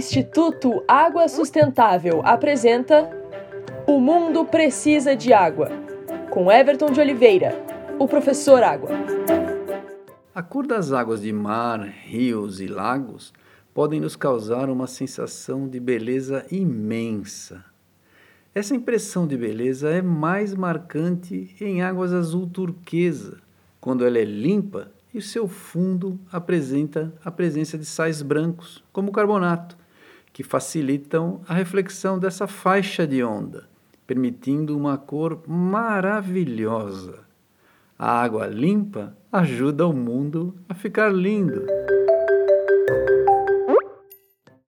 Instituto Água Sustentável apresenta O Mundo Precisa de Água, com Everton de Oliveira, o professor Água. A cor das águas de mar, rios e lagos podem nos causar uma sensação de beleza imensa. Essa impressão de beleza é mais marcante em águas azul turquesa, quando ela é limpa e seu fundo apresenta a presença de sais brancos, como carbonato, que facilitam a reflexão dessa faixa de onda, permitindo uma cor maravilhosa. A água limpa ajuda o mundo a ficar lindo.